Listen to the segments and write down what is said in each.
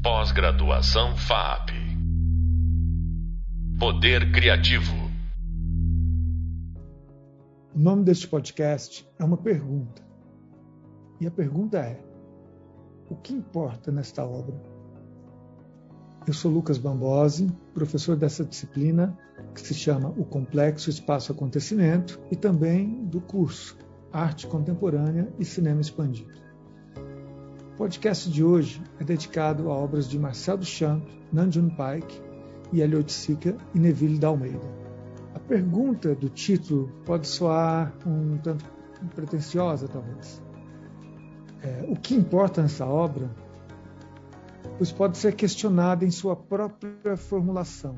Pós-graduação FAP. Poder Criativo. O nome deste podcast é uma pergunta. E a pergunta é: o que importa nesta obra? Eu sou Lucas Bambosi, professor dessa disciplina que se chama O Complexo Espaço Acontecimento e também do curso Arte Contemporânea e Cinema Expandido. O podcast de hoje é dedicado a obras de Marcel Duchamp, Nanjun Paik e Elliot Sica e Neville Dalmeida. A pergunta do título pode soar um tanto pretensiosa, talvez. É, o que importa nessa obra pois pode ser questionada em sua própria formulação.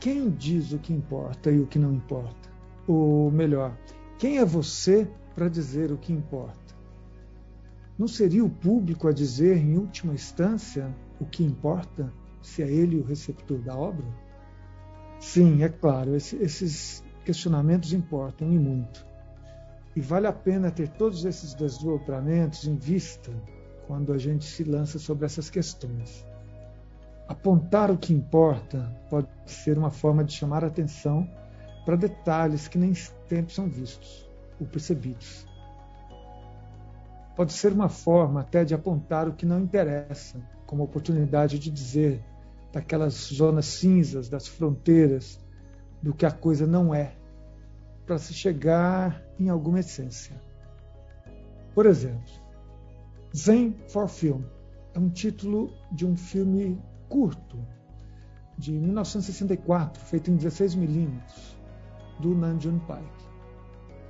Quem diz o que importa e o que não importa? Ou melhor, quem é você para dizer o que importa? Não seria o público a dizer, em última instância, o que importa, se é ele o receptor da obra? Sim, é claro, esses questionamentos importam e muito. E vale a pena ter todos esses desdobramentos em vista quando a gente se lança sobre essas questões. Apontar o que importa pode ser uma forma de chamar atenção para detalhes que nem sempre são vistos ou percebidos. Pode ser uma forma até de apontar o que não interessa, como oportunidade de dizer daquelas zonas cinzas, das fronteiras, do que a coisa não é, para se chegar em alguma essência. Por exemplo, Zen for Film é um título de um filme curto de 1964, feito em 16 milímetros, do Nanjun Paik.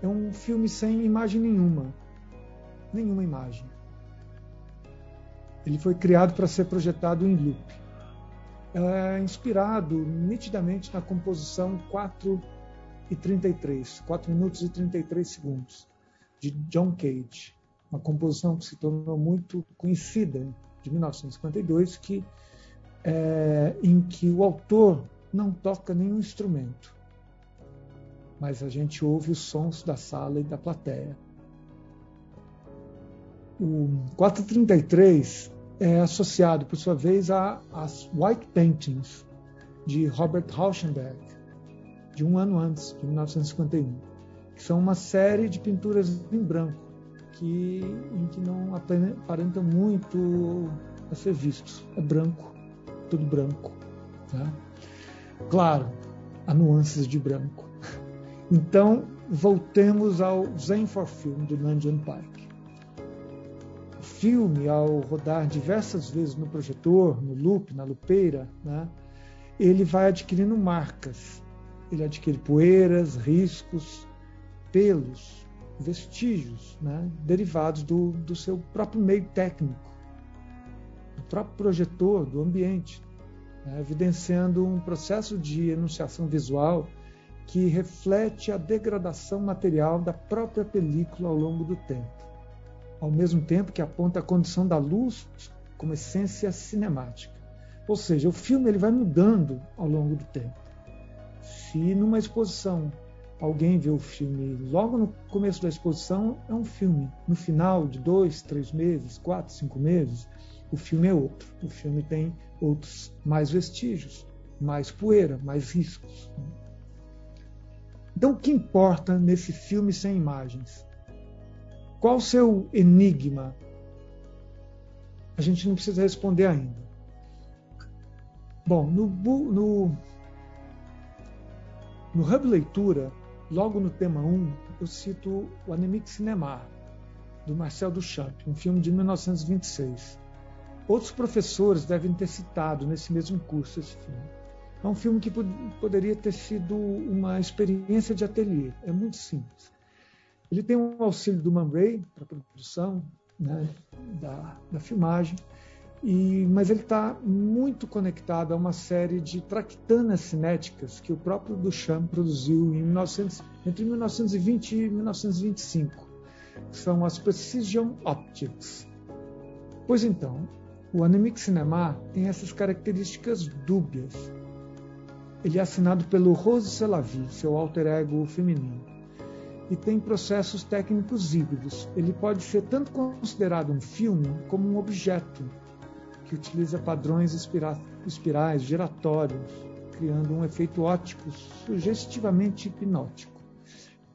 É um filme sem imagem nenhuma, nenhuma imagem. Ele foi criado para ser projetado em loop. É inspirado nitidamente na composição 4 e 33, 4 minutos e 33 segundos, de John Cage uma composição que se tornou muito conhecida, de 1952, que, é, em que o autor não toca nenhum instrumento, mas a gente ouve os sons da sala e da plateia. O 433 é associado, por sua vez, às White Paintings de Robert Rauschenberg, de um ano antes, de 1951, que são uma série de pinturas em branco que, em que não aparenta muito a ser visto. É branco, tudo branco. Tá? Claro, há nuances de branco. Então, voltemos ao Zen for Film, do Nanjan Pike. Filme, ao rodar diversas vezes no projetor, no loop, na lupeira, né, ele vai adquirindo marcas. Ele adquire poeiras, riscos, pelos, vestígios né, derivados do, do seu próprio meio técnico, do próprio projetor, do ambiente, né, evidenciando um processo de enunciação visual que reflete a degradação material da própria película ao longo do tempo, ao mesmo tempo que aponta a condição da luz como essência cinemática. Ou seja, o filme ele vai mudando ao longo do tempo. Se numa exposição alguém vê o filme logo no começo da exposição, é um filme. No final de dois, três meses, quatro, cinco meses, o filme é outro. O filme tem outros mais vestígios, mais poeira, mais riscos. Então, o que importa nesse filme sem imagens? Qual o seu enigma? A gente não precisa responder ainda. Bom, no, no, no Hub Leitura, Logo no tema 1, eu cito o Anemic Cinema, do Marcel Duchamp, um filme de 1926. Outros professores devem ter citado nesse mesmo curso esse filme. É um filme que poderia ter sido uma experiência de ateliê. É muito simples. Ele tem um auxílio do Man Ray para produção né, da, da filmagem e, mas ele está muito conectado a uma série de traquitanas cinéticas que o próprio Duchamp produziu em 1900, entre 1920 e 1925, que são as Precision Optics. Pois então, o Anemic Cinema tem essas características dúbias. Ele é assinado pelo Rose Selavi, seu alter ego feminino, e tem processos técnicos híbridos. Ele pode ser tanto considerado um filme como um objeto que utiliza padrões espira espirais giratórios, criando um efeito óptico sugestivamente hipnótico.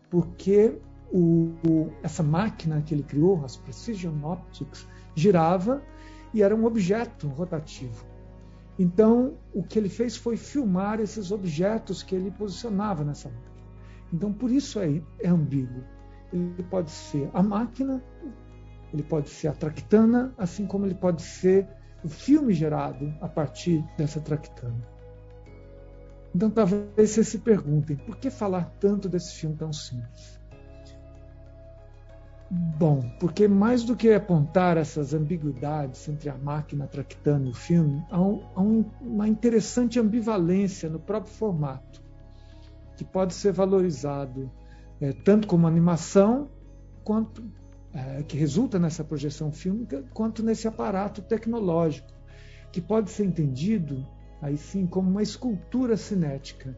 Porque o, o, essa máquina que ele criou, as Precision Optics, girava e era um objeto rotativo. Então, o que ele fez foi filmar esses objetos que ele posicionava nessa máquina. Então, por isso é, é ambíguo. Ele pode ser a máquina, ele pode ser a tractana, assim como ele pode ser o filme gerado a partir dessa tractana. Então, talvez vocês se perguntem, por que falar tanto desse filme tão simples? Bom, porque mais do que apontar essas ambiguidades entre a máquina tractando e o filme, há, um, há um, uma interessante ambivalência no próprio formato, que pode ser valorizado é, tanto como animação, quanto é, que resulta nessa projeção fílmica, quanto nesse aparato tecnológico, que pode ser entendido, aí sim, como uma escultura cinética,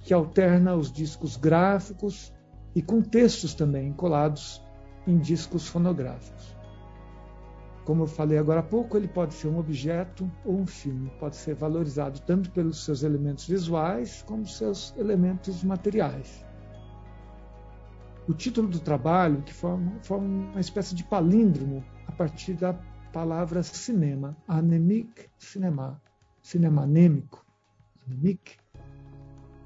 que alterna os discos gráficos e com textos também colados em discos fonográficos. Como eu falei agora há pouco, ele pode ser um objeto ou um filme, pode ser valorizado tanto pelos seus elementos visuais como seus elementos materiais. O título do trabalho, que forma, uma espécie de palíndromo a partir da palavra cinema, anemic cinema, cinema anêmico, anemic,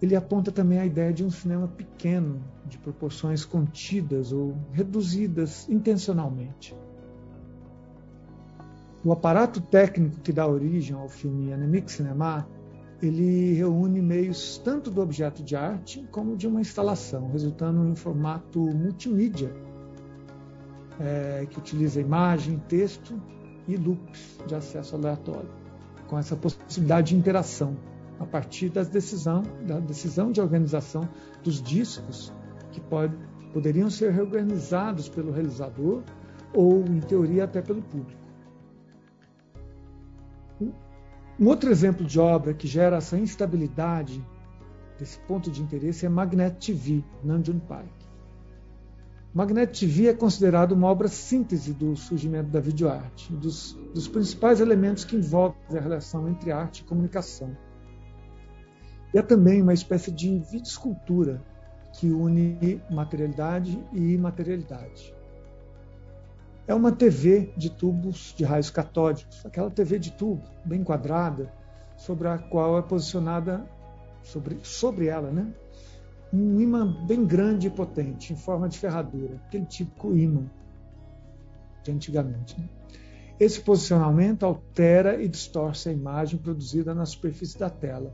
ele aponta também a ideia de um cinema pequeno, de proporções contidas ou reduzidas intencionalmente. O aparato técnico que dá origem ao filme Anemic Cinema, ele reúne meios tanto do objeto de arte como de uma instalação, resultando em formato multimídia, é, que utiliza imagem, texto e loops de acesso aleatório, com essa possibilidade de interação a partir das decisão, da decisão de organização dos discos, que pode, poderiam ser reorganizados pelo realizador ou, em teoria, até pelo público. Um outro exemplo de obra que gera essa instabilidade desse ponto de interesse é Magnet TV, Nanjun Park. Magnet TV é considerado uma obra síntese do surgimento da videoarte, dos, dos principais elementos que envolvem a relação entre arte e comunicação. E é também uma espécie de videoescultura que une materialidade e imaterialidade. É uma TV de tubos de raios catódicos, aquela TV de tubo bem quadrada, sobre a qual é posicionada sobre, sobre ela, né? Um ímã bem grande e potente, em forma de ferradura, aquele típico ímã de antigamente. Né? Esse posicionamento altera e distorce a imagem produzida na superfície da tela,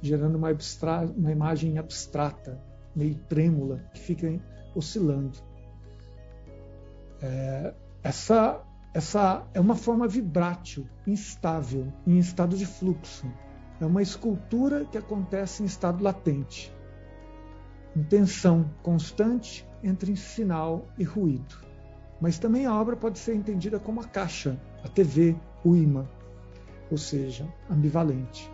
gerando uma, abstra uma imagem abstrata, meio trêmula, que fica oscilando. É, essa, essa é uma forma vibrátil, instável, em estado de fluxo. É uma escultura que acontece em estado latente, em tensão constante entre sinal e ruído. Mas também a obra pode ser entendida como a caixa, a TV, o imã, ou seja, ambivalente.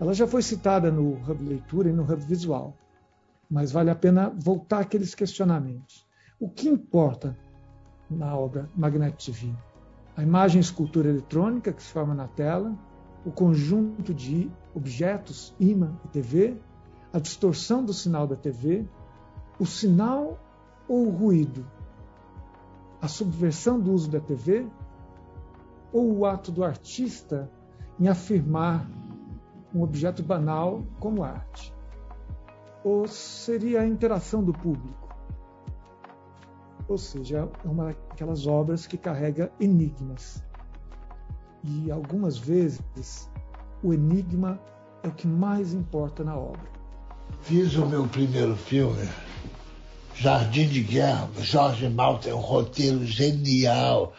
Ela já foi citada no Hub Leitura e no Hub Visual, mas vale a pena voltar àqueles questionamentos. O que importa na obra Magnet TV? A imagem e escultura eletrônica que se forma na tela, o conjunto de objetos, imã e TV, a distorção do sinal da TV, o sinal ou o ruído, a subversão do uso da TV, ou o ato do artista em afirmar um objeto banal como arte? Ou seria a interação do público? Ou seja, é uma daquelas obras que carrega enigmas. E algumas vezes o enigma é o que mais importa na obra. Fiz o meu primeiro filme, Jardim de Guerra, Jorge Malta, é um roteiro genial.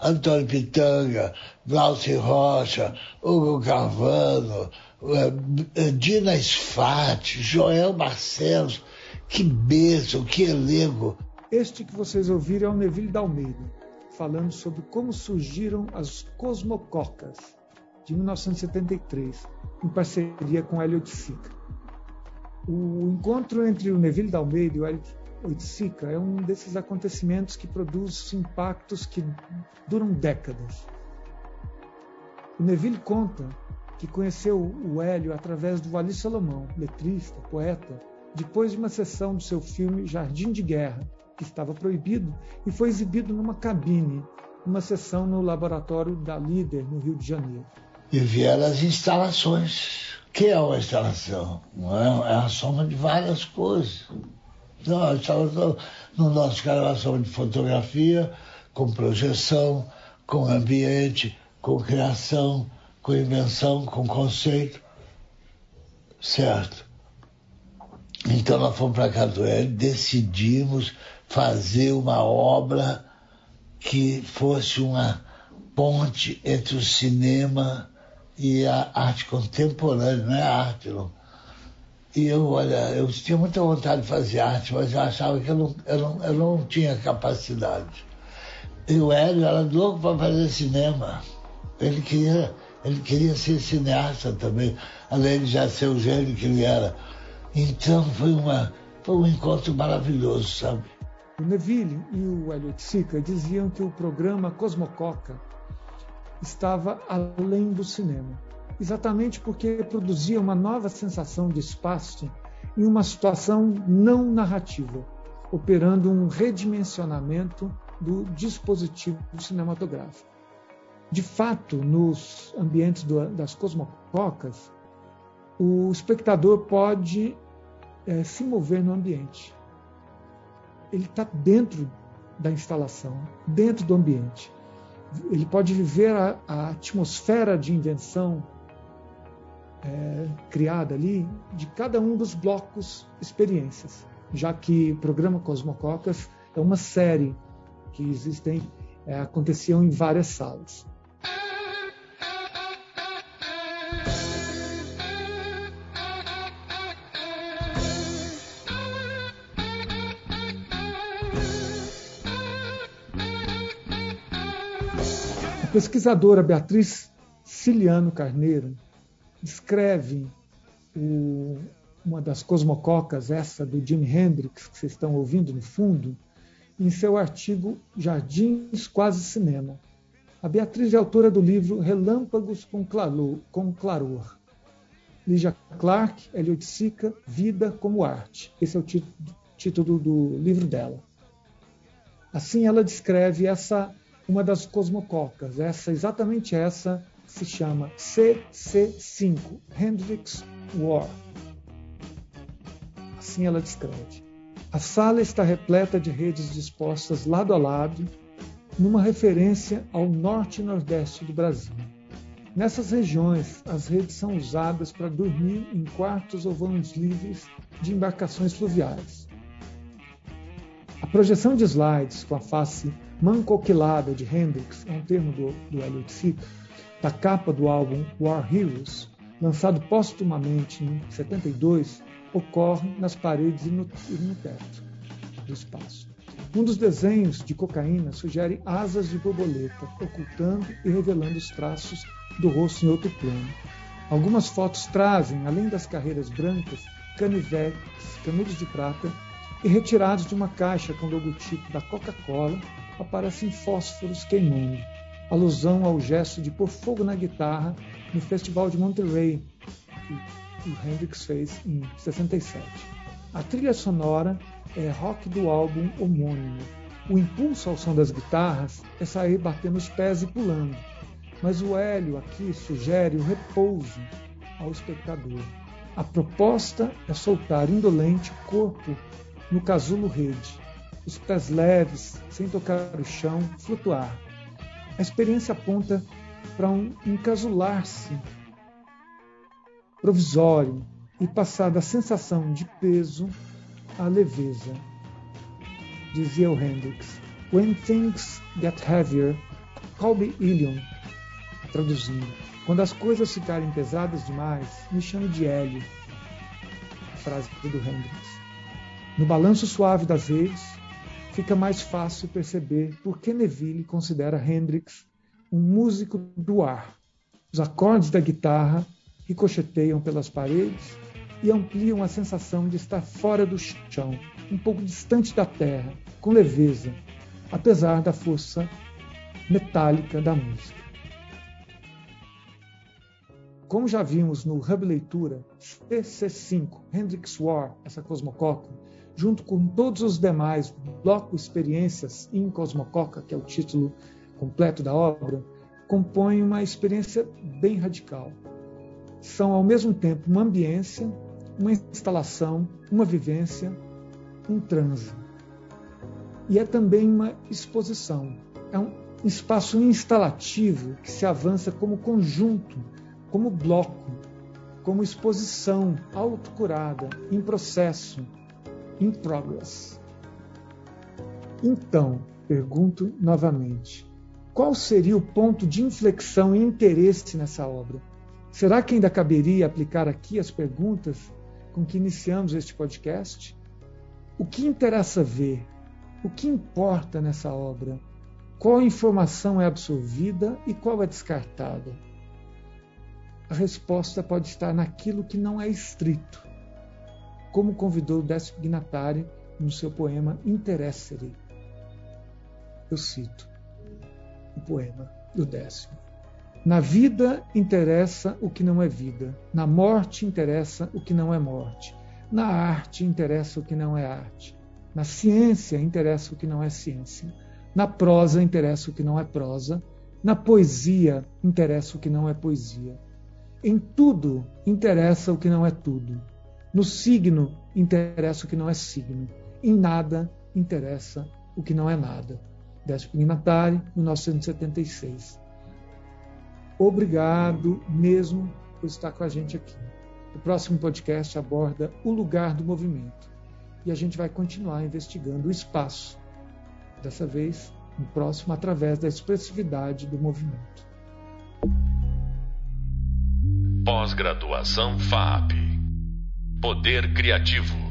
Antônio Pitanga, Glaucio Rocha, Hugo Carvano, eh, Dina Sfati, Joel Barcelos, que bênção, que elenco. Este que vocês ouviram é o Neville Dalmeida, falando sobre como surgiram as Cosmococas, de 1973, em parceria com Hélio Sica. O encontro entre o Neville Dalmeida e o Hélio Oiticica é um desses acontecimentos que produz impactos que duram décadas. O Neville conta que conheceu o Hélio através do Vali Salomão, letrista, poeta, depois de uma sessão do seu filme Jardim de Guerra, que estava proibido e foi exibido numa cabine, numa sessão no laboratório da Líder, no Rio de Janeiro. E vieram as instalações. O que é uma instalação? É, é a soma de várias coisas. Não, a instalação, no nosso caso, é a soma de fotografia, com projeção, com ambiente, com criação, com invenção, com conceito. Certo? Então nós fomos para Caduel, decidimos fazer uma obra que fosse uma ponte entre o cinema e a arte contemporânea, não é arte, não. E eu, olha, eu tinha muita vontade de fazer arte, mas eu achava que eu não, eu não, eu não tinha capacidade. E o Hélio era louco para fazer cinema. Ele queria, ele queria ser cineasta também, além de já ser o gênio que ele era. Então foi, uma, foi um encontro maravilhoso, sabe? O Neville e o Elliot Sica diziam que o programa Cosmococa estava além do cinema, exatamente porque produzia uma nova sensação de espaço em uma situação não narrativa, operando um redimensionamento do dispositivo cinematográfico. De fato, nos ambientes do, das cosmococas, o espectador pode é, se mover no ambiente. Ele está dentro da instalação, dentro do ambiente. Ele pode viver a, a atmosfera de invenção é, criada ali de cada um dos blocos experiências, já que o programa Cosmococas é uma série que existem é, aconteciam em várias salas. Pesquisadora Beatriz Ciliano Carneiro descreve o, uma das cosmococas, essa do Jimi Hendrix, que vocês estão ouvindo no fundo, em seu artigo Jardins Quase Cinema. A Beatriz é autora do livro Relâmpagos com Claror. Com claror. Lígia Clark, Eliot Sica, Vida como Arte. Esse é o título do livro dela. Assim, ela descreve essa uma das cosmococas. Essa, exatamente essa, se chama CC5, Hendrix War. Assim ela descreve. A sala está repleta de redes dispostas lado a lado, numa referência ao norte e nordeste do Brasil. Nessas regiões, as redes são usadas para dormir em quartos ou vãos livres de embarcações fluviais. A projeção de slides com a face mancoquilada de Hendrix, é um termo do, do Elliot Sick, da capa do álbum War Heroes, lançado póstumamente em 72, ocorre nas paredes e no, e no teto do espaço. Um dos desenhos de cocaína sugere asas de borboleta, ocultando e revelando os traços do rosto em outro plano. Algumas fotos trazem, além das carreiras brancas, canivetes, canudos de prata e retirados de uma caixa com logotipo da Coca-Cola aparecem fósforos queimando, alusão ao gesto de pôr fogo na guitarra no Festival de Monterey, que o Hendrix fez em 67. A trilha sonora é rock do álbum homônimo. O impulso ao som das guitarras é sair batendo os pés e pulando, mas o Hélio aqui sugere o repouso ao espectador. A proposta é soltar indolente o corpo no casulo rede, os pés leves, sem tocar o chão, flutuar. A experiência aponta para um encasular-se provisório e passar da sensação de peso à leveza. Dizia o Hendrix. When things get heavier, call me Ilion. Traduzindo. Quando as coisas ficarem pesadas demais, me chame de Hélio. Frase do Hendrix. No balanço suave das redes, fica mais fácil perceber por que Neville considera Hendrix um músico do ar. Os acordes da guitarra ricocheteiam pelas paredes e ampliam a sensação de estar fora do chão, um pouco distante da terra, com leveza, apesar da força metálica da música. como já vimos no Hub Leitura, CC5, Hendrix War, essa Cosmococa, junto com todos os demais Bloco Experiências em Cosmococa, que é o título completo da obra, compõem uma experiência bem radical. São, ao mesmo tempo, uma ambiência, uma instalação, uma vivência, um transe. E é também uma exposição. É um espaço instalativo que se avança como conjunto como bloco, como exposição autocurada, em processo, in progress. Então, pergunto novamente, qual seria o ponto de inflexão e interesse nessa obra? Será que ainda caberia aplicar aqui as perguntas com que iniciamos este podcast? O que interessa ver? O que importa nessa obra? Qual informação é absorvida e qual é descartada? a resposta pode estar naquilo que não é estrito, como convidou Décio Ignatari no seu poema Interessere. Eu cito o poema do Décio. Na vida interessa o que não é vida, na morte interessa o que não é morte, na arte interessa o que não é arte, na ciência interessa o que não é ciência, na prosa interessa o que não é prosa, na poesia interessa o que não é poesia em tudo interessa o que não é tudo. No signo interessa o que não é signo. Em nada interessa o que não é nada. Décio Natari, 1976. Obrigado mesmo por estar com a gente aqui. O próximo podcast aborda o lugar do movimento. E a gente vai continuar investigando o espaço. Dessa vez, no próximo, através da expressividade do movimento. Pós-graduação FAP. Poder Criativo.